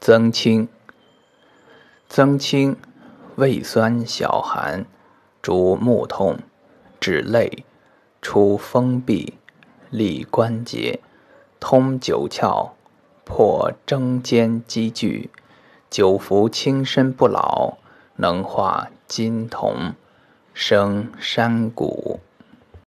增清，增清，胃酸小寒，主目痛，止泪，出风痹，利关节，通九窍，破争坚积聚，久服轻身不老，能化金铜，生山谷。